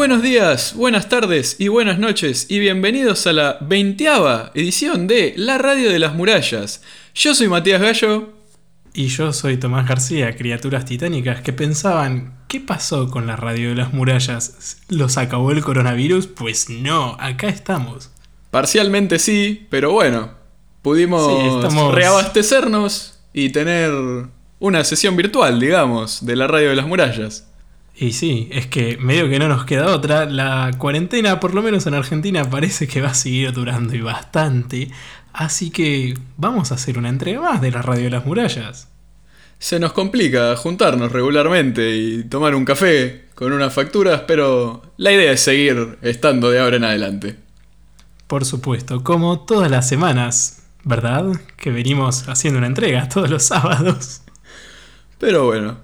buenos días, buenas tardes y buenas noches y bienvenidos a la veinteava edición de La Radio de las Murallas. Yo soy Matías Gallo. Y yo soy Tomás García, criaturas titánicas que pensaban, ¿qué pasó con la Radio de las Murallas? ¿Los acabó el coronavirus? Pues no, acá estamos. Parcialmente sí, pero bueno, pudimos Sí, estamos- reabastecernos y tener una sesión virtual, digamos, de la Radio de las Murallas. Y sí, es que medio que no nos queda otra, la cuarentena, por lo menos en Argentina, parece que va a seguir durando y bastante. Así que vamos a hacer una entrega más de la Radio de las Murallas. Se nos complica juntarnos regularmente y tomar un café con unas facturas, pero la idea es seguir estando de ahora en adelante. Por supuesto, como todas las semanas, ¿verdad? Que venimos haciendo una entrega todos los sábados. Pero bueno,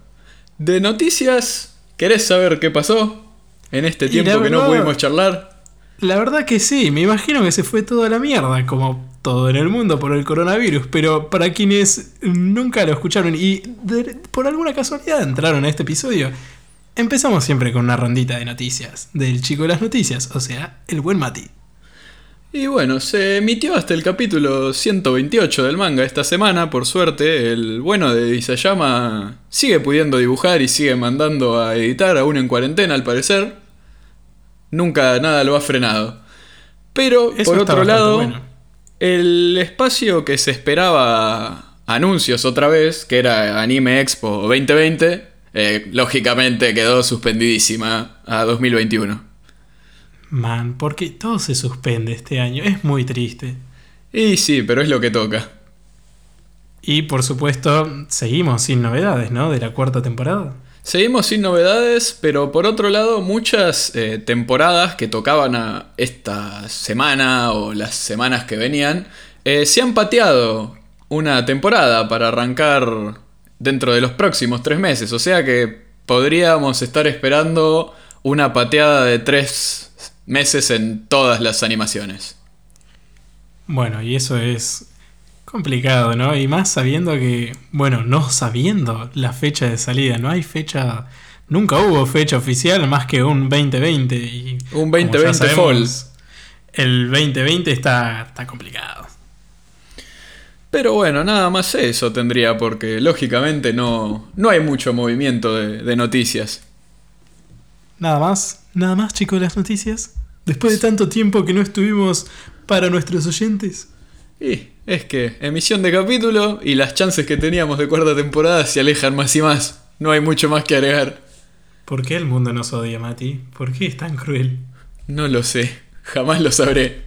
de noticias, ¿querés saber qué pasó en este tiempo que no pudimos charlar? La verdad que sí, me imagino que se fue toda la mierda, como todo en el mundo por el coronavirus, pero para quienes nunca lo escucharon y de- por alguna casualidad entraron a este episodio, empezamos siempre con una rondita de noticias, del chico de las noticias, o sea, el buen Mati. Y bueno, se emitió hasta el capítulo 128 del manga esta semana, por suerte. El bueno de Isayama sigue pudiendo dibujar y sigue mandando a editar, aún en cuarentena al parecer. Nunca nada lo ha frenado. Pero, Eso por otro lado, bueno. el espacio que se esperaba anuncios otra vez, que era Anime Expo 2020, eh, lógicamente quedó suspendidísima a 2021. Man, porque todo se suspende este año, es muy triste. Y sí, pero es lo que toca. Y por supuesto, seguimos sin novedades, ¿no? De la cuarta temporada. Seguimos sin novedades, pero por otro lado, muchas eh, temporadas que tocaban a esta semana o las semanas que venían, eh, se han pateado una temporada para arrancar dentro de los próximos tres meses. O sea que podríamos estar esperando una pateada de tres meses en todas las animaciones. Bueno, y eso es complicado, ¿no? Y más sabiendo que, bueno, no sabiendo la fecha de salida, no hay fecha, nunca hubo fecha oficial más que un 2020. Y Un como ya 2020 sabemos, El 2020 está, está complicado. Pero bueno, nada más eso tendría, porque lógicamente no, no hay mucho movimiento de- de noticias. Nada más, nada más, chicos, las noticias. Después de tanto tiempo que no estuvimos para nuestros oyentes. Y es que emisión de capítulo y las chances que teníamos de cuarta temporada se alejan más y más. No hay mucho más que agregar. ¿Por qué el mundo nos odia, Mati? ¿Por qué es tan cruel? No lo sé, jamás lo sabré.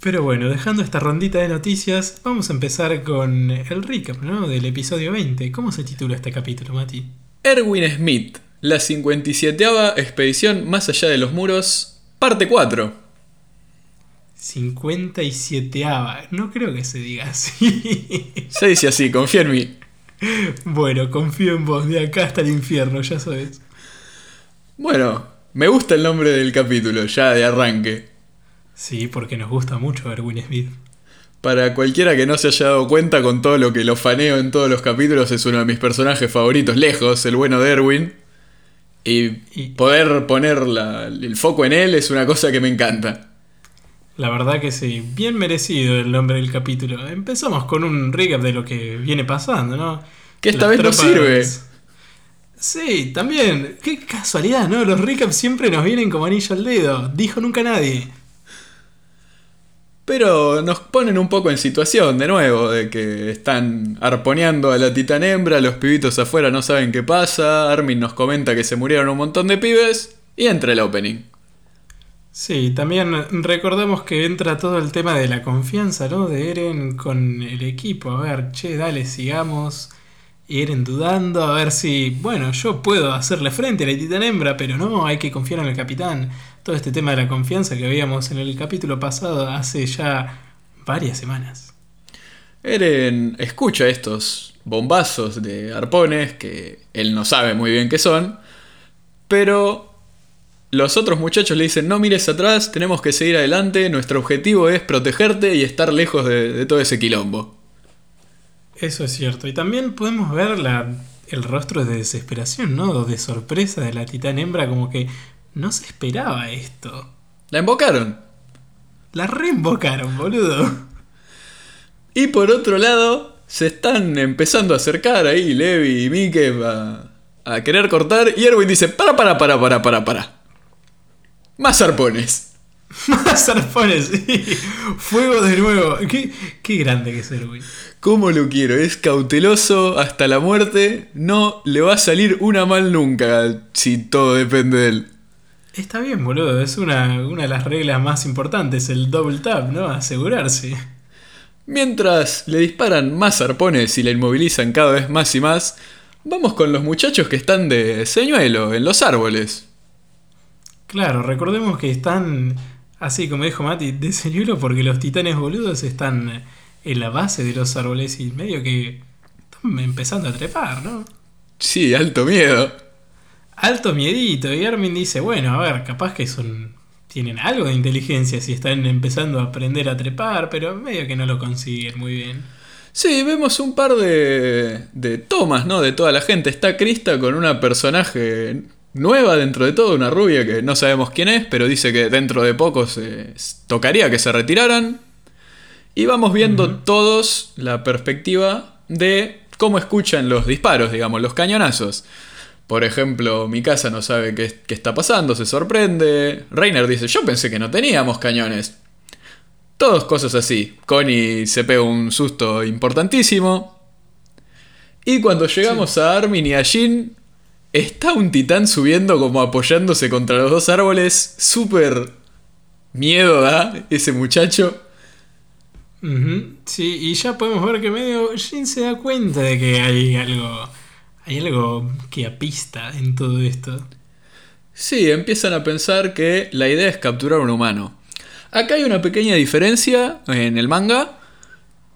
Pero bueno, dejando esta rondita de noticias, vamos a empezar con el recap, ¿no? Del episodio 20. ¿Cómo se titula este capítulo, Mati? Erwin Smith, la 57 expedición más allá de los muros, parte 4. 57 No creo que se diga así. Se dice así, confía en mí. bueno, confío en vos, de acá hasta el infierno, ya sabes. Bueno, me gusta el nombre del capítulo, ya de arranque. Sí, porque nos gusta mucho Erwin Smith. Para cualquiera que no se haya dado cuenta con todo lo que lo faneo en todos los capítulos, es uno de mis personajes favoritos, lejos, el bueno de Erwin. Y poder poner la- el foco en él es una cosa que me encanta. La verdad que sí, bien merecido el nombre del capítulo. Empezamos con un recap de lo que viene pasando, ¿no? Que esta Las vez no sirve. Sí, también. Qué casualidad, ¿no? Los recaps siempre nos vienen como anillo al dedo. Dijo nunca nadie. Pero nos ponen un poco en situación de nuevo, de que están arponeando a la titán hembra, los pibitos afuera no saben qué pasa, Armin nos comenta que se murieron un montón de pibes, y entra el opening. Sí, también recordamos que entra todo el tema de la confianza, ¿no? De Eren con el equipo. A ver, che, dale, sigamos. Eren dudando, a ver si, bueno, yo puedo hacerle frente a la titán hembra, pero no, hay que confiar en el capitán. Todo este tema de la confianza que veíamos en el capítulo pasado hace ya varias semanas. Eren escucha estos bombazos de arpones, que él no sabe muy bien qué son, pero los otros muchachos le dicen, no mires atrás, tenemos que seguir adelante, nuestro objetivo es protegerte y estar lejos de, de todo ese quilombo. Eso es cierto. Y también podemos ver la, el rostro de desesperación, ¿no? De sorpresa de la titán hembra, como que No se esperaba esto. La invocaron. La reinvocaron, boludo. Y por otro lado, se están empezando a acercar ahí Levi y Mike a, a querer cortar. Y Erwin dice: Para, para, para, para, para, para. Más arpones. Más arpones, sí. Fuego de nuevo. Qué, qué grande que es Erwin. ¿Cómo lo quiero? Es cauteloso hasta la muerte. No le va a salir una mal nunca si todo depende de él. Está bien, boludo. Es una, una de las reglas más importantes, el double tap, ¿no? Asegurarse. Mientras le disparan más arpones y la inmovilizan cada vez más y más, vamos con los muchachos que están de señuelo en los árboles. Claro, recordemos que están, así como dijo Mati, de señuelo porque los titanes boludos están en la base de los árboles y medio que están empezando a trepar, ¿no? Sí, alto miedo. Alto miedito. Y Armin dice, bueno, a ver, capaz que son... Tienen algo de inteligencia si están empezando a aprender a trepar, pero medio que no lo consiguen muy bien. Sí, vemos un par de, de tomas, ¿no? De toda la gente. Está Krista con una personaje nueva dentro de todo, una rubia que no sabemos quién es, pero dice que dentro de poco se tocaría que se retiraran. Y vamos viendo todos la perspectiva de cómo escuchan los disparos, digamos, los cañonazos. Por ejemplo, mi casa no sabe qué, qué está pasando, se sorprende. Reiner dice, yo pensé que no teníamos cañones. Todos cosas así. Connie se pega un susto importantísimo. Y cuando llegamos a Armin y a Jin, está un titán subiendo como apoyándose contra los dos árboles. Súper miedo da ese muchacho. Sí, y ya podemos ver que medio Jin se da cuenta de que hay algo. Hay algo que apista en todo esto. Sí, empiezan a pensar que la idea es capturar a un humano. Acá hay una pequeña diferencia en el manga.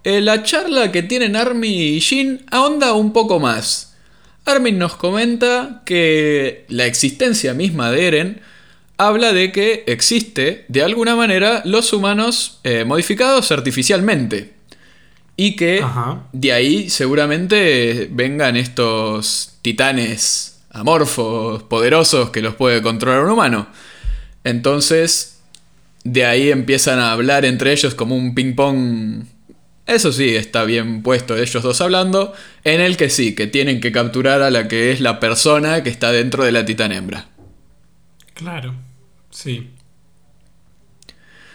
Eh, la charla que tienen Armin y Jin ahonda un poco más. Armin nos comenta que la existencia misma de Eren habla de que existe, de alguna manera, los humanos eh, modificados artificialmente. Y que Ajá. de ahí seguramente vengan estos titanes amorfos, poderosos, que los puede controlar un humano. Entonces, de ahí empiezan a hablar entre ellos como un ping-pong. Eso sí, está bien puesto ellos dos hablando, en el que sí, que tienen que capturar a la que es la persona que está dentro de la titán hembra. Claro, sí.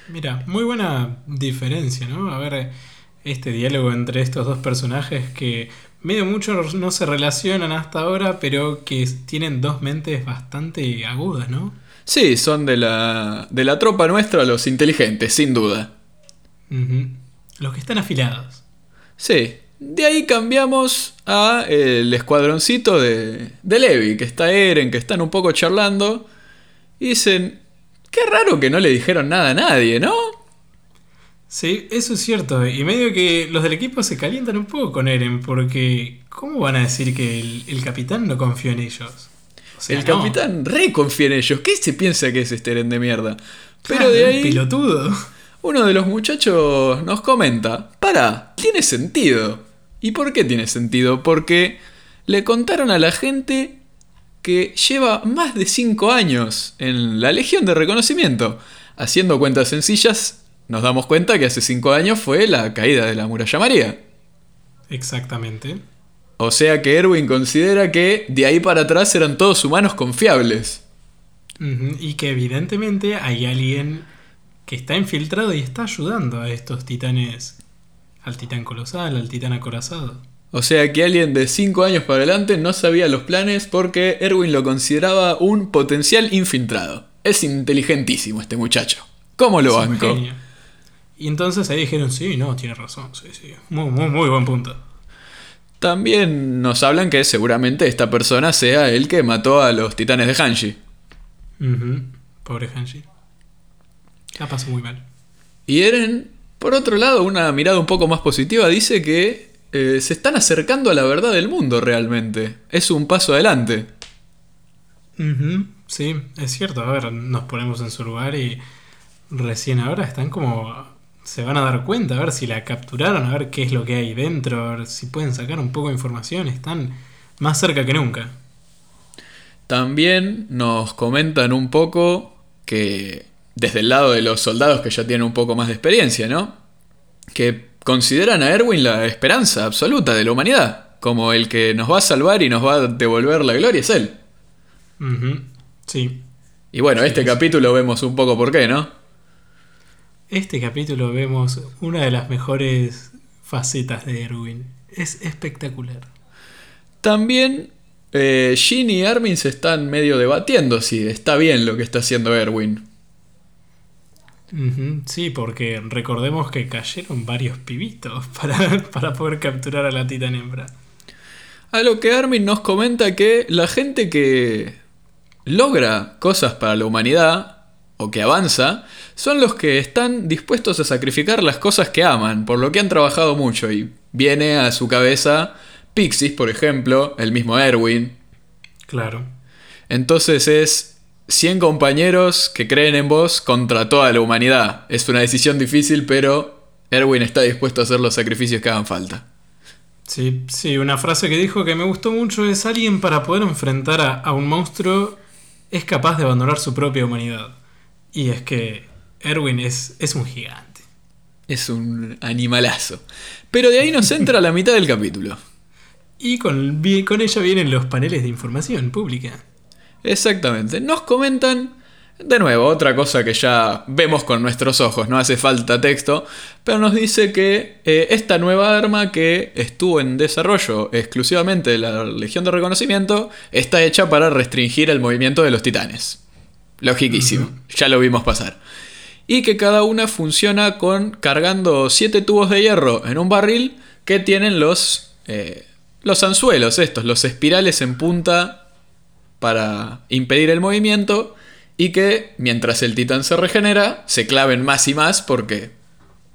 Mira, muy buena diferencia, ¿no? A ver, este diálogo entre estos dos personajes que medio mucho no se relacionan hasta ahora, pero que tienen dos mentes bastante agudas, ¿no? Sí, son de la, de la tropa nuestra los inteligentes, sin duda. Ujú. Los que están afilados. Sí, de ahí cambiamos a el escuadroncito de, de Levi, que está Eren, que están un poco charlando. Y dicen, qué raro que no le dijeron nada a nadie, ¿no? Sí, eso es cierto. Y medio que los del equipo se calientan un poco con Eren, porque ¿cómo van a decir que el, el capitán no confió en ellos? O sea, el no. capitán re confía en ellos. ¿Qué se piensa que es este Eren de mierda? Pero Claro, de ahí Pilotudo. uno de los muchachos nos comenta, para, tiene sentido. ¿Y por qué tiene sentido? Porque le contaron a la gente que lleva más de 5 años en la Legión de Reconocimiento. Haciendo cuentas sencillas, nos damos cuenta que hace 5 años fue la caída de la muralla María. Exactamente. O sea que Erwin considera que de ahí para atrás eran todos humanos confiables. Y que evidentemente hay alguien que está infiltrado y está ayudando a estos titanes. Al titán colosal, al titán acorazado. O sea que alguien de 5 años para adelante no sabía los planes porque Erwin lo consideraba un potencial infiltrado. Es inteligentísimo este muchacho. ¿Cómo lo Es un banco? genio. Y entonces ahí dijeron, sí, no, tiene razón, sí, sí. Muy, muy, muy buen punto. También nos hablan que seguramente esta persona sea el que mató a los titanes de Hanshi. Ujú, Pobre Hanshi. La pasó muy mal. Y Eren, por otro lado, una mirada un poco más positiva, dice que eh, se están acercando a la verdad del mundo realmente. Es un paso adelante. Ujú, Sí, es cierto. A ver, nos ponemos en su lugar y recién ahora están como... Se van a dar cuenta, a ver si la capturaron, a ver qué es lo que hay dentro, a ver si pueden sacar un poco de información. Están más cerca que nunca. También nos comentan un poco que desde el lado de los soldados que ya tienen un poco más de experiencia, ¿no? Que consideran a Erwin la esperanza absoluta de la humanidad, como el que nos va a salvar y nos va a devolver la gloria es él. Sí. Y bueno, Sí, este sí. capítulo vemos un poco por qué, ¿no? Este capítulo vemos una de las mejores facetas de Erwin. Es espectacular. También eh, Jean y Armin se están medio debatiendo si está bien lo que está haciendo Erwin. Sí, porque recordemos que cayeron varios pibitos para, para poder capturar a la titán hembra. A lo que Armin nos comenta que la gente que logra cosas para la humanidad o que avanza son los que están dispuestos a sacrificar las cosas que aman, por lo que han trabajado mucho y viene a su cabeza Pixies, por ejemplo, el mismo Erwin. Claro. Entonces es 100 compañeros que creen en vos contra toda la humanidad. Es una decisión difícil, pero Erwin está dispuesto a hacer los sacrificios que hagan falta. Sí, sí, una frase que dijo que me gustó mucho es alguien para poder enfrentar a, a un monstruo es capaz de abandonar su propia humanidad. Y es que Erwin es, es un gigante. Es un animalazo. Pero de ahí nos entra la mitad del capítulo. Y con, con ella vienen los paneles de información pública. Exactamente. Nos comentan, de nuevo, otra cosa que ya vemos con nuestros ojos, no hace falta texto, pero nos dice que eh, esta nueva arma que estuvo en desarrollo exclusivamente de la Legión de Reconocimiento está hecha para restringir el movimiento de los titanes. Logiquísimo, ya lo vimos pasar. Y que cada una funciona con cargando siete tubos de hierro en un barril que tienen los, eh, los anzuelos, estos, los espirales en punta para impedir el movimiento y que mientras el titán se regenera se claven más y más porque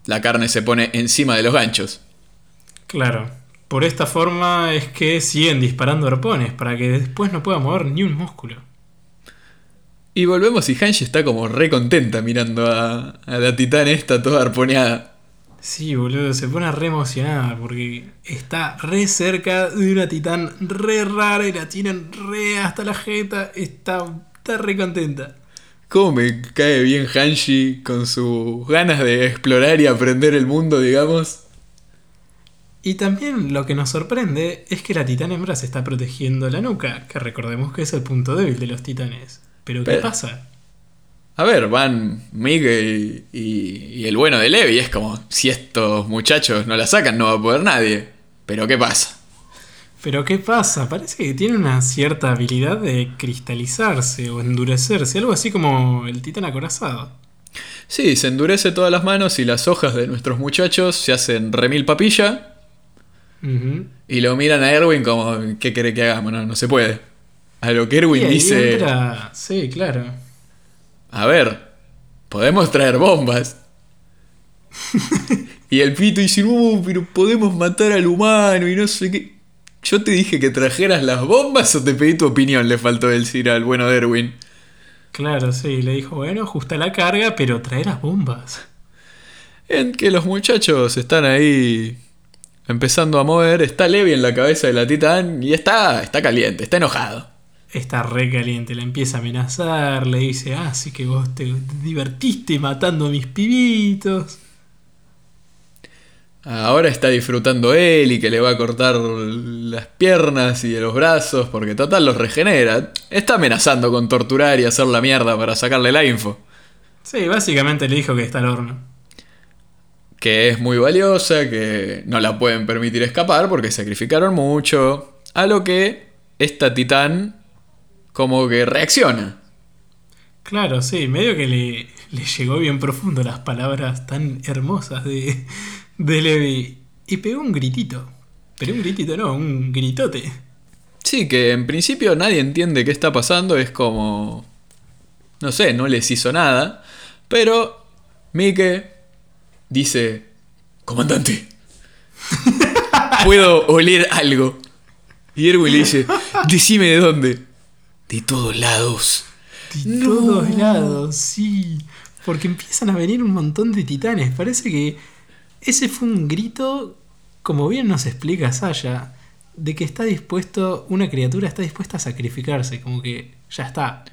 la carne se pone encima de los ganchos. Claro. Por esta forma es que siguen disparando arpones para que después no pueda mover ni un músculo. Y volvemos y Hanshi está como re contenta mirando a, a la titán esta toda arponeada. Sí, boludo, se pone re emocionada porque está re cerca de una titán re rara y la tienen re hasta la jeta. Está, está re contenta. Cómo me cae bien Hanshi con sus ganas de explorar y aprender el mundo, digamos. Y también lo que nos sorprende es que la titán hembra se está protegiendo la nuca, que recordemos que es el punto débil de los titanes. Pero ¿qué pasa? A ver, van Miguel y, y el bueno de Levi. Es como, si estos muchachos no la sacan, no va a poder nadie. Pero ¿qué pasa? Pero ¿qué pasa? Parece que tiene una cierta habilidad de cristalizarse o endurecerse, algo así como el titán acorazado. Sí, se endurece todas las manos y las hojas de nuestros muchachos se hacen remil papilla. Y lo miran a Erwin como, ¿qué quiere que hagamos? No, no se puede. A lo que Erwin dice, entra- Sí, claro. a ver, podemos traer bombas. y el pito dice, no, pero podemos matar al humano y no sé qué. Yo te dije que trajeras las bombas o te pedí tu opinión, le faltó decir al bueno de Erwin. Claro, sí. Le dijo, bueno, ajusta la carga, pero trae las bombas. En que los muchachos están ahí empezando a mover, está Levi en la cabeza de la titán y está, está caliente, está enojado. Está re caliente, la empieza a amenazar, le dice, ah, sí que vos te divertiste matando a mis pibitos. Ahora está disfrutando él y que le va a cortar las piernas y los brazos porque total los regenera. Está amenazando con torturar y hacer la mierda para sacarle la info. Sí, básicamente le dijo que está al horno. Que es muy valiosa, que no la pueden permitir escapar porque sacrificaron mucho. A lo que esta titán como que reacciona. Claro, sí, medio que le, le llegó bien profundo las palabras tan hermosas de, de Levi. Y pegó un gritito. Pero un gritito no, un gritote. Sí, que en principio nadie entiende qué está pasando, es como... No sé, no les hizo nada. Pero Mike dice... Comandante. Puedo oler algo. Y Erwin le dice... Decime de dónde. De todos lados. De No. todos lados, sí. Porque empiezan a venir un montón de titanes. Parece que ese fue un grito, como bien nos explica Saya, de que está dispuesto, una criatura está dispuesta a sacrificarse, como que ya está.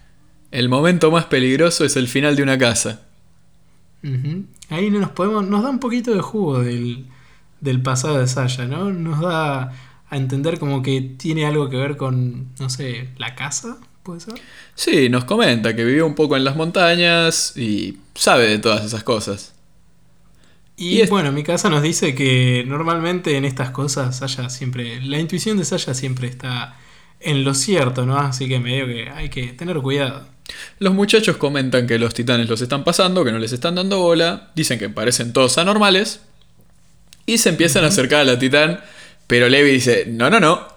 El momento más peligroso es el final de una casa. Ahí no nos podemos, nos da un poquito de jugo del, del pasado de Saya, ¿no? Nos da a entender como que tiene algo que ver con, no sé, la casa, ¿puede ser? Sí, nos comenta que vivió un poco en las montañas y sabe de todas esas cosas. Y, Y es- bueno, mi casa nos dice que normalmente en estas cosas Saya siempre, la intuición de Saya siempre está en lo cierto, ¿no? Así que medio que hay que tener cuidado. Los muchachos comentan que los titanes los están pasando, que no les están dando bola, dicen que parecen todos anormales y se empiezan a acercar a la titán, pero Levi dice, no, no, no,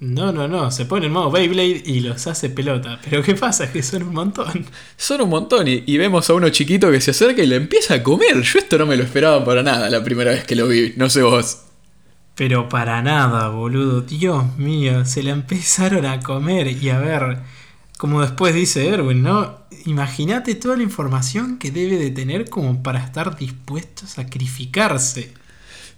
No, no, no, se pone en modo Beyblade y los hace pelota. Pero ¿qué pasa? Es que son un montón. son un montón y, y vemos a uno chiquito que se acerca y le empieza a comer. Yo esto no me lo esperaba para nada la primera vez que lo vi, no sé vos. Pero para nada, boludo. Dios mío, se la empezaron a comer. Y a ver, como después dice Erwin, ¿no? Imagínate toda la información que debe de tener como para estar dispuesto a sacrificarse.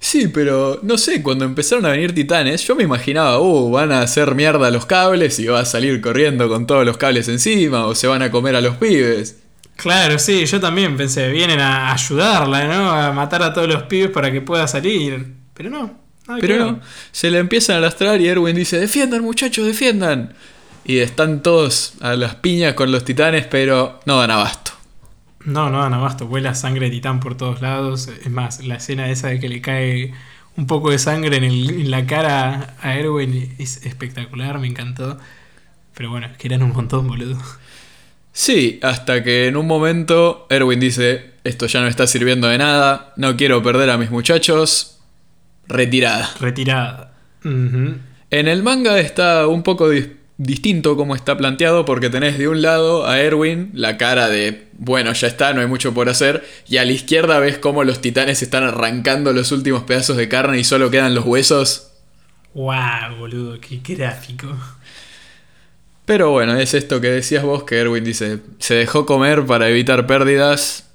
Sí, pero no sé, cuando empezaron a venir titanes, yo me imaginaba, uh, van a hacer mierda los cables y va a salir corriendo con todos los cables encima, o se van a comer a los pibes. Claro, sí, yo también pensé, vienen a ayudarla, ¿no? A matar a todos los pibes para que pueda salir. Pero no. Pero no, se le empiezan a lastrar y Erwin dice, defiendan muchachos, defiendan. Y están todos a las piñas con los titanes, pero no dan abasto. No, no dan abasto, vuela sangre de titán por todos lados. Es más, la escena esa de que le cae un poco de sangre en, el- en la cara a Erwin es espectacular, me encantó. Pero bueno, es que eran un montón, boludo. Sí, hasta que en un momento Erwin dice, esto ya no está sirviendo de nada, no quiero perder a mis muchachos, retirada. Retirada. En el manga está un poco dis- distinto como está planteado porque tenés de un lado a Erwin la cara de, bueno, ya está, no hay mucho por hacer, y a la izquierda ves cómo los titanes están arrancando los últimos pedazos de carne y solo quedan los huesos. Guau, boludo, qué gráfico. Pero bueno, es esto que decías vos que Erwin dice, se dejó comer para evitar pérdidas,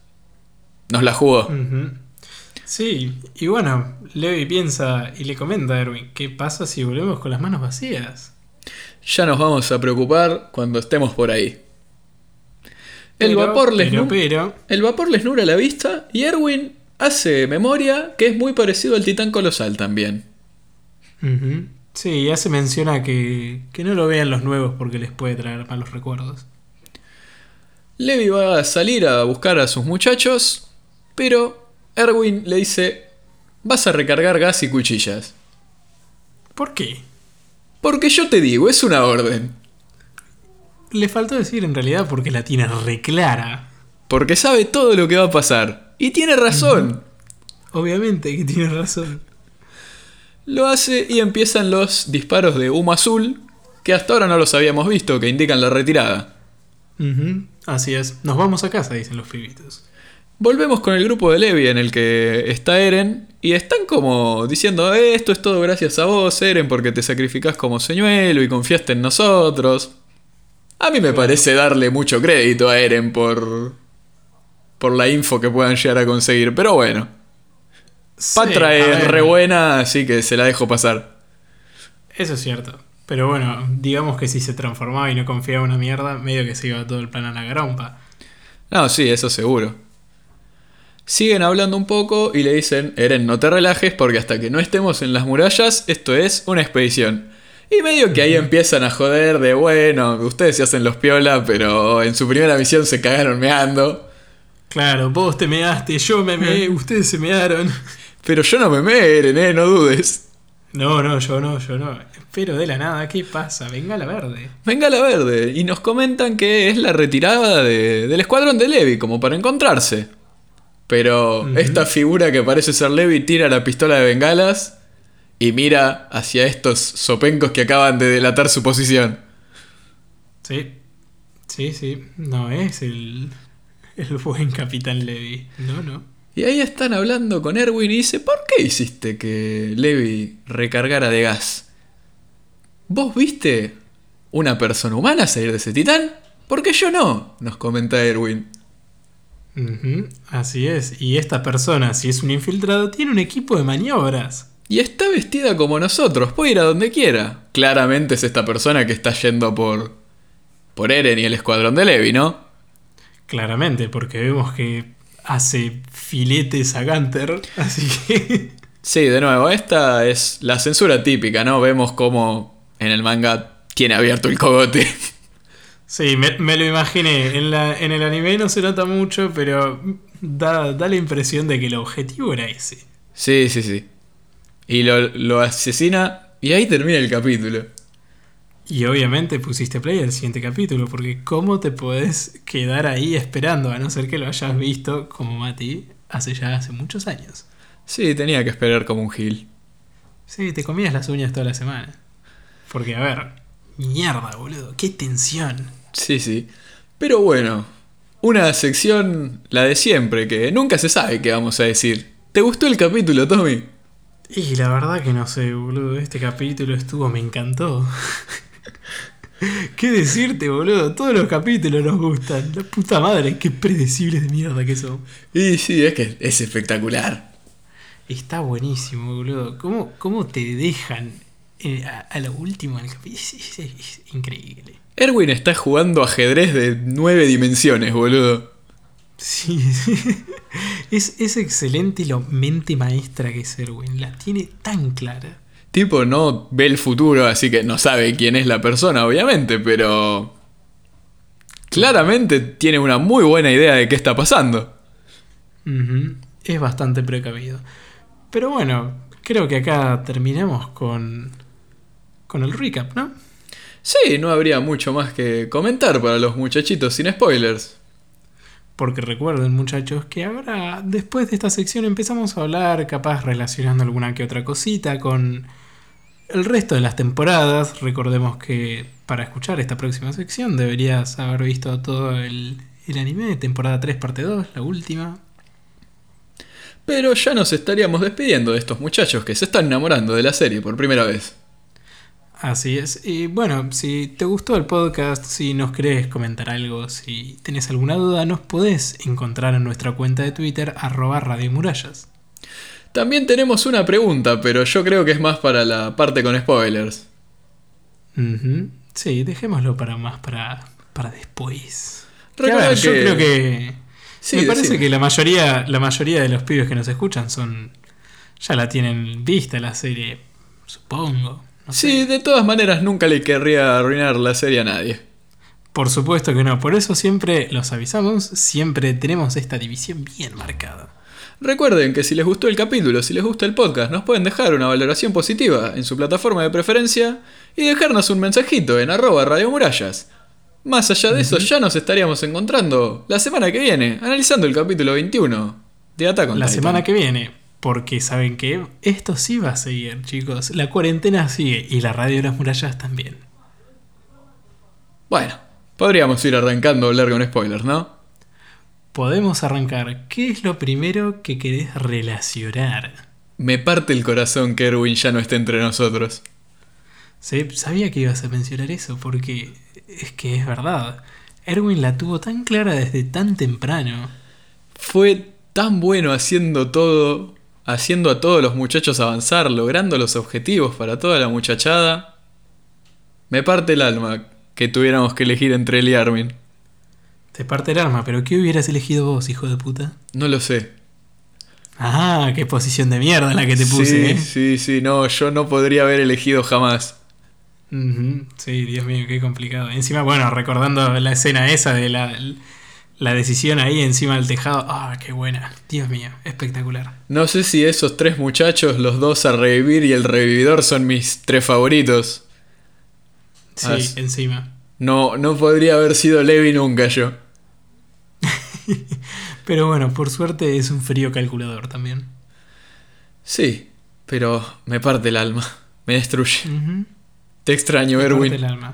nos la jugó. Sí, y bueno, Levi piensa y le comenta a Erwin, ¿qué pasa si volvemos con las manos vacías? Ya nos vamos a preocupar cuando estemos por ahí. El Pero, vapor les pero, El vapor les nubla la vista y Erwin hace memoria que es muy parecido al titán colosal también. Sí, ya se menciona que, que no lo vean los nuevos porque les puede traer malos recuerdos. Levi va a salir a buscar a sus muchachos, pero Erwin le dice, vas a recargar gas y cuchillas. ¿Por qué? Porque yo te digo, es una orden. Le faltó decir en realidad porque la tiene reclara. Porque sabe todo lo que va a pasar. Y tiene razón. Obviamente que tiene razón. Lo hace y empiezan los disparos de humo azul, que hasta ahora no los habíamos visto, que indican la retirada. Así es. Nos vamos a casa, dicen los pibitos. Volvemos con el grupo de Levi en el que está Eren y están como diciendo "Eh, esto es todo gracias a vos Eren porque te sacrificás como señuelo y confiaste en nosotros. A mí me parece darle mucho crédito a Eren por por la info que puedan llegar a conseguir, pero bueno, Patra Sí, es re buena, así que se la dejo pasar. Eso es cierto. Pero bueno, digamos que si se transformaba y no confiaba una mierda, medio que se iba todo el plan a la garompa. No, sí, eso seguro. Siguen hablando un poco y le dicen, Eren, no te relajes porque hasta que no estemos en las murallas, esto es una expedición. Y medio que ahí empiezan a joder de, bueno, ustedes se hacen los piola, pero en su primera misión se cagaron meando. Claro, vos te measte, yo me meé, ustedes se mearon. Pero yo no me me, Eren, eh, no dudes. No, no, yo no, yo no. Pero de la nada, ¿qué pasa? Venga la verde. Venga la verde. Y nos comentan que es la retirada de- del escuadrón de Levi, como para encontrarse. Pero esta figura que parece ser Levi tira la pistola de bengalas y mira hacia estos sopencos que acaban de delatar su posición. Sí, sí, sí. No es el, el buen capitán Levi. No, no. Y ahí están hablando con Erwin y dice, ¿por qué hiciste que Levi recargara de gas? ¿Vos viste una persona humana salir de ese titán? Porque yo no, nos comenta Erwin. Así es. Y esta persona, si es un infiltrado, tiene un equipo de maniobras. Y está vestida como nosotros, puede ir a donde quiera. Claramente es esta persona que está yendo por. por Eren y el escuadrón de Levi, ¿no? Claramente, porque vemos que hace filetes a Gunter, así que. Sí, de nuevo, esta es la censura típica, ¿no? Vemos cómo en el manga tiene abierto el cogote. Sí, me, me lo imaginé. En, la, en el anime no se nota mucho, pero da, da la impresión de que el objetivo era ese. Sí, sí, sí. Y lo, lo asesina y ahí termina el capítulo. Y obviamente pusiste play al siguiente capítulo, porque ¿cómo te podés quedar ahí esperando, a no ser que lo hayas visto como Mati hace ya hace muchos años? Sí, tenía que esperar como un gil. Sí, te comías las uñas toda la semana. Porque, a ver, mierda, boludo, qué tensión. Sí, sí. Pero bueno, una sección, la de siempre, que nunca se sabe qué vamos a decir. ¿Te gustó el capítulo, Tommy? Y la verdad que no sé, boludo, este capítulo estuvo, me encantó. ¿Qué decirte, boludo? Todos los capítulos nos gustan. La puta madre, qué predecibles de mierda que son. Y sí, es que es espectacular. Está buenísimo, boludo. ¿Cómo, cómo te dejan eh, a, a lo último del capítulo? Es, es- es increíble. Erwin está jugando ajedrez de nueve dimensiones, boludo. Sí, sí. Es, es excelente lo mente maestra que es Erwin. La tiene tan clara. Tipo, no ve el futuro, así que no sabe quién es la persona, obviamente, pero... Claramente tiene una muy buena idea de qué está pasando. Es bastante precavido. Pero bueno, creo que acá terminamos con, con el recap, ¿no? Sí, no habría mucho más que comentar para los muchachitos sin spoilers. Porque recuerden muchachos que ahora, después de esta sección, empezamos a hablar, capaz relacionando alguna que otra cosita con el resto de las temporadas. Recordemos que para escuchar esta próxima sección deberías haber visto todo el, el anime, temporada 3, parte 2, la última. Pero ya nos estaríamos despidiendo de estos muchachos que se están enamorando de la serie por primera vez. Así es. Y bueno, si te gustó el podcast, si nos querés comentar algo, si tenés alguna duda, nos podés encontrar en nuestra cuenta de Twitter, arroba Radio Murallas. También tenemos una pregunta, pero yo creo que es más para la parte con spoilers. Sí, dejémoslo para más para, para después. Que, ver, Yo creo que. Sí, me parece decime. que la mayoría, la mayoría de los pibes que nos escuchan son. Ya la tienen vista la serie, supongo. No sé. Sí, de todas maneras nunca le querría arruinar la serie a nadie. Por supuesto que no, por eso siempre los avisamos, siempre tenemos esta división bien marcada. Recuerden que si les gustó el capítulo, si les gusta el podcast, nos pueden dejar una valoración positiva en su plataforma de preferencia y dejarnos un mensajito en arroba Radio Murallas. Más allá de eso, ya nos estaríamos encontrando la semana que viene, analizando el capítulo 21 de Attack on La Titan. semana que viene, porque saben que esto sí va a seguir, chicos. La cuarentena sigue y la radio de las murallas también. Bueno, podríamos ir arrancando a hablar con spoilers, ¿no? Podemos arrancar. ¿Qué es lo primero que querés relacionar? Me parte el corazón que Erwin ya no esté entre nosotros. Sí, sabía que ibas a mencionar eso, porque es que es verdad. Erwin la tuvo tan clara desde tan temprano. Fue tan bueno haciendo todo, haciendo a todos los muchachos avanzar, logrando los objetivos para toda la muchachada. Me parte el alma que tuviéramos que elegir entre él y Armin. Te parte el alma, pero ¿qué hubieras elegido vos, hijo de puta? No lo sé. Ah, qué posición de mierda la que te puse, sí, ¿eh? sí, sí, no, yo no podría haber elegido jamás. Sí, Dios mío, qué complicado. Encima, bueno, recordando la escena esa de la, la decisión ahí encima del tejado. Ah, qué buena. Dios mío, espectacular. No sé si esos tres muchachos, los dos a revivir y el revividor son mis tres favoritos. Sí, encima. No, no podría haber sido Levi nunca yo. Pero bueno, por suerte es un frío calculador también. Sí, pero me parte el alma. Me destruye. Te extraño, Me parte Erwin. el alma.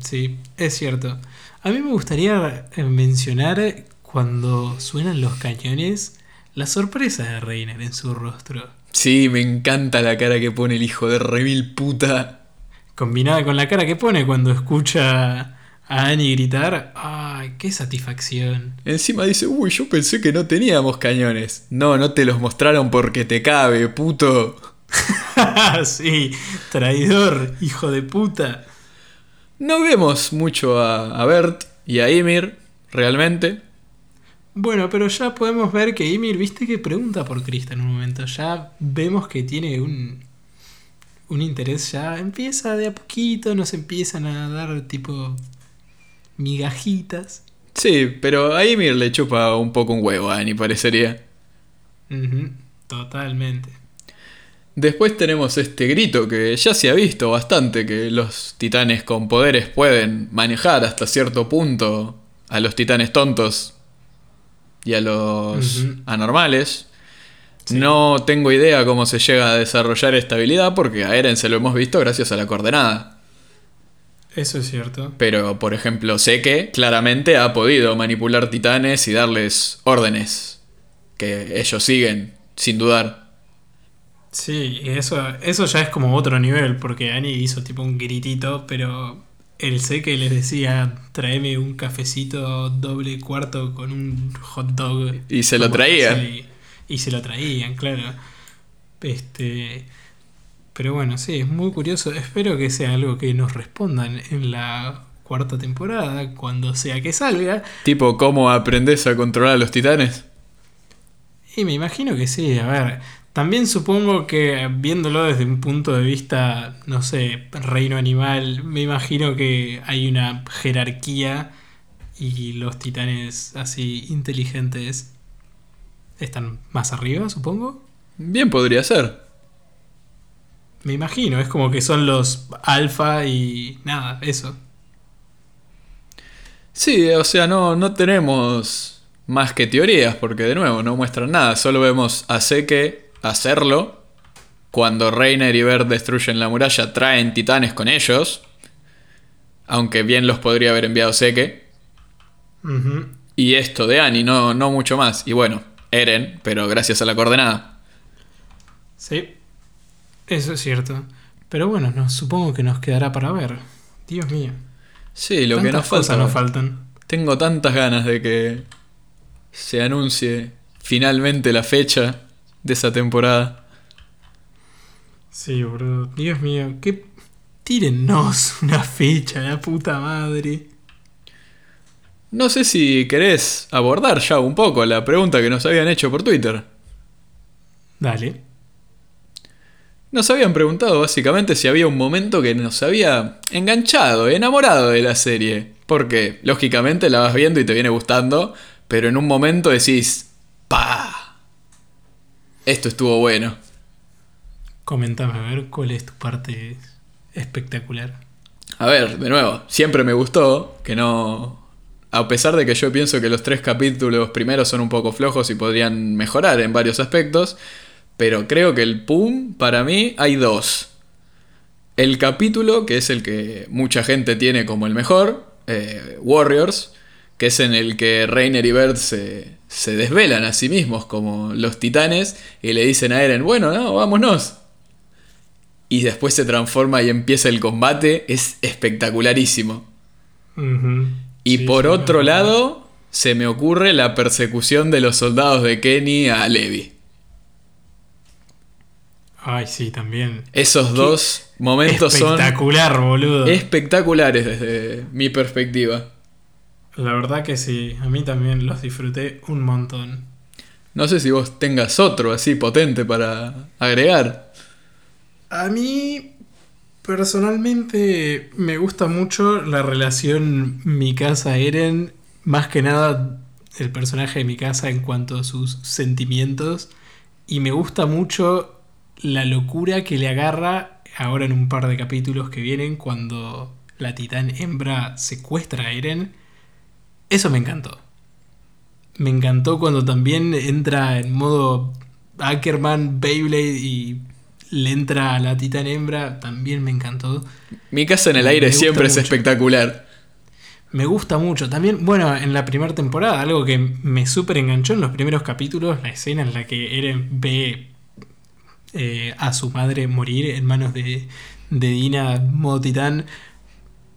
Sí, es cierto. A mí me gustaría eh, mencionar cuando suenan los cañones la sorpresa de Reiner en su rostro. Sí, me encanta la cara que pone el hijo de remil puta. Combinada con la cara que pone cuando escucha a Annie gritar. ¡Ay, qué satisfacción! Encima dice, uy, yo pensé que no teníamos cañones. No, no te los mostraron porque te cabe, puto. sí, traidor, hijo de puta. No vemos mucho a, a Bert y a Ymir, realmente. Bueno, pero ya podemos ver que Ymir, viste que pregunta por Krista en un momento. Ya vemos que tiene un, un interés, ya empieza de a poquito, nos empiezan a dar tipo migajitas. Sí, pero a Ymir le chupa un poco un huevo, Annie, parecería. Totalmente. Después tenemos este grito que ya se ha visto bastante, que los titanes con poderes pueden manejar hasta cierto punto a los titanes tontos y a los anormales. Sí. No tengo idea cómo se llega a desarrollar esta habilidad porque a Eren se lo hemos visto gracias a la coordenada. Eso es cierto. Pero, por ejemplo, sé que claramente ha podido manipular titanes y darles órdenes que ellos siguen, sin dudar. Sí, y eso, eso ya es como otro nivel, porque Annie hizo tipo un gritito, pero el sé que les decía, tráeme un cafecito doble cuarto con un hot dog. Y se lo traían. así, Y, se lo traían, claro. Este. Pero bueno, sí, es muy curioso. Espero que sea algo que nos respondan en la cuarta temporada, cuando sea que salga. Tipo, ¿cómo aprendes a controlar a los titanes? Y me imagino que sí, a ver. También supongo que viéndolo desde un punto de vista, no sé, reino animal, me imagino que hay una jerarquía y los titanes así inteligentes están más arriba, supongo. Bien podría ser. Me imagino, es como que son los alfa y nada, eso. Sí, o sea, no, no tenemos más que teorías, porque de nuevo no muestran nada. Solo vemos a Seke hacerlo. Cuando Reiner y Bert destruyen la muralla, traen titanes con ellos. Aunque bien los podría haber enviado. Ujú. Y esto de Annie, no, no mucho más. Y bueno, Eren, pero gracias a la coordenada. Sí, eso es cierto. Pero bueno, no, supongo que nos quedará para ver. Dios mío. Sí, lo que nos falta. nos faltan. Tengo tantas ganas de que se anuncie finalmente la fecha de esa temporada. Sí, boludo. Dios mío, que tírennos una fecha, la puta madre. No sé si querés abordar ya un poco la pregunta que nos habían hecho por Twitter. Dale. Nos habían preguntado básicamente si había un momento que nos había enganchado, enamorado de la serie. Porque, lógicamente, la vas viendo y te viene gustando, pero en un momento decís, ¡pa! Esto estuvo bueno. Comentame a ver cuál es tu parte espectacular. A ver, de nuevo, siempre me gustó que no... A pesar de que yo pienso que los tres capítulos primeros son un poco flojos y podrían mejorar en varios aspectos, pero creo que el PUM, para mí, hay dos. El capítulo, que es el que mucha gente tiene como el mejor, eh, Warriors, que es en el que Reiner y Bert se, se desvelan a sí mismos como los titanes y le dicen a Eren, bueno, no, vámonos. Y después se transforma y empieza el combate, es espectacularísimo. Y Sí, por sí, otro lado, se me ocurre la persecución de los soldados de Kenny a Levi. Ay, sí, también. Esos dos momentos son Espectacular, boludo. espectaculares desde mi perspectiva. La verdad que sí, a mí también los disfruté un montón. No sé si vos tengas otro así potente para agregar. A mí, personalmente, me gusta mucho la relación Mikasa-Eren. Más que nada, el personaje de Mikasa en cuanto a sus sentimientos. Y me gusta mucho la locura que le agarra ahora en un par de capítulos que vienen cuando la titán hembra secuestra a Eren. Eso me encantó. Me encantó cuando también entra en modo Ackerman, Beyblade y le entra a la titán hembra. También me encantó. Mi casa en el aire siempre es mucho. espectacular. Me gusta mucho. También, bueno, en la primera temporada, algo que me súper enganchó en los primeros capítulos, la escena en la que Eren ve eh, a su madre morir en manos de, de Dina modo titán,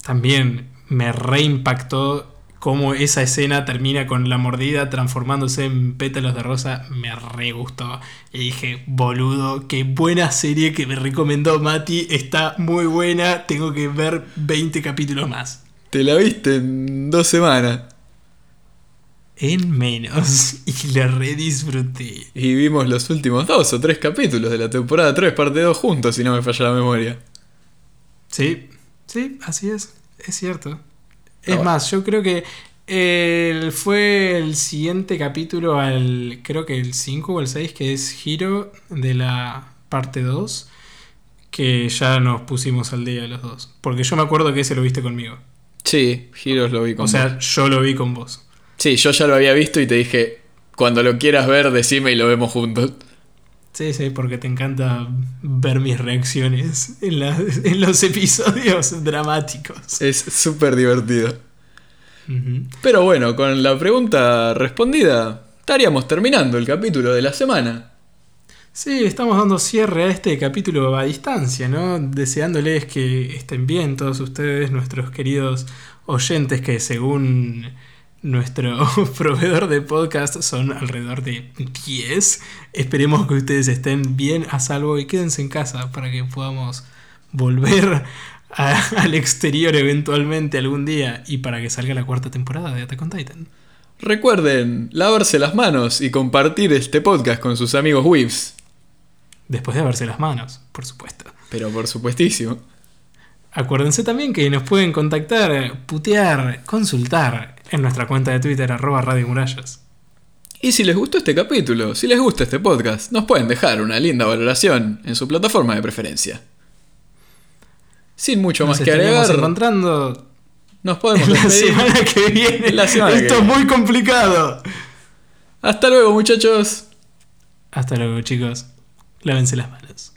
también me reimpactó cómo esa escena termina con la mordida transformándose en pétalos de rosa, me re gustó. Y dije, boludo, qué buena serie que me recomendó Mati, está muy buena, tengo que ver 20 capítulos más. Te la viste en dos semanas. En menos, y la re disfruté. Y vimos los últimos dos o tres capítulos de la temporada 3, parte 2 juntos, si no me falla la memoria. Sí, sí, así es, es cierto. Es más, yo creo que el, fue el siguiente capítulo al, creo que el 5 o el 6, que es Giro de la parte 2, que ya nos pusimos al día los dos. Porque yo me acuerdo que ese lo viste conmigo. Sí, Giros lo vi con O sea, yo lo vi con vos. Sí, yo ya lo había visto y te dije, cuando lo quieras ver, decime y lo vemos juntos. Sí, sí, porque te encanta ver mis reacciones en, la- en los episodios dramáticos. Es súper divertido. Pero bueno, con la pregunta respondida, estaríamos terminando el capítulo de la semana. Sí, estamos dando cierre a este capítulo a distancia, ¿no? Deseándoles que estén bien todos ustedes, nuestros queridos oyentes, que según nuestro proveedor de podcast son alrededor de 10. Esperemos que ustedes estén bien a salvo y quédense en casa para que podamos volver a- al exterior eventualmente algún día y para que salga la cuarta temporada de Attack on Titan. Recuerden lavarse las manos y compartir este podcast con sus amigos Weaves. Después de lavarse las manos, por supuesto. Pero por supuestísimo. Acuérdense también que nos pueden contactar, putear, consultar en nuestra cuenta de Twitter, arroba Radio Murallas. Y si les gustó este capítulo, si les gusta este podcast, nos pueden dejar una linda valoración en su plataforma de preferencia. Sin mucho Nos más que agregar, encontrando nos podemos la despedir. semana que viene. La semana que Esto es viene. muy complicado. Hasta luego, muchachos. Hasta luego, chicos. Lávense las manos.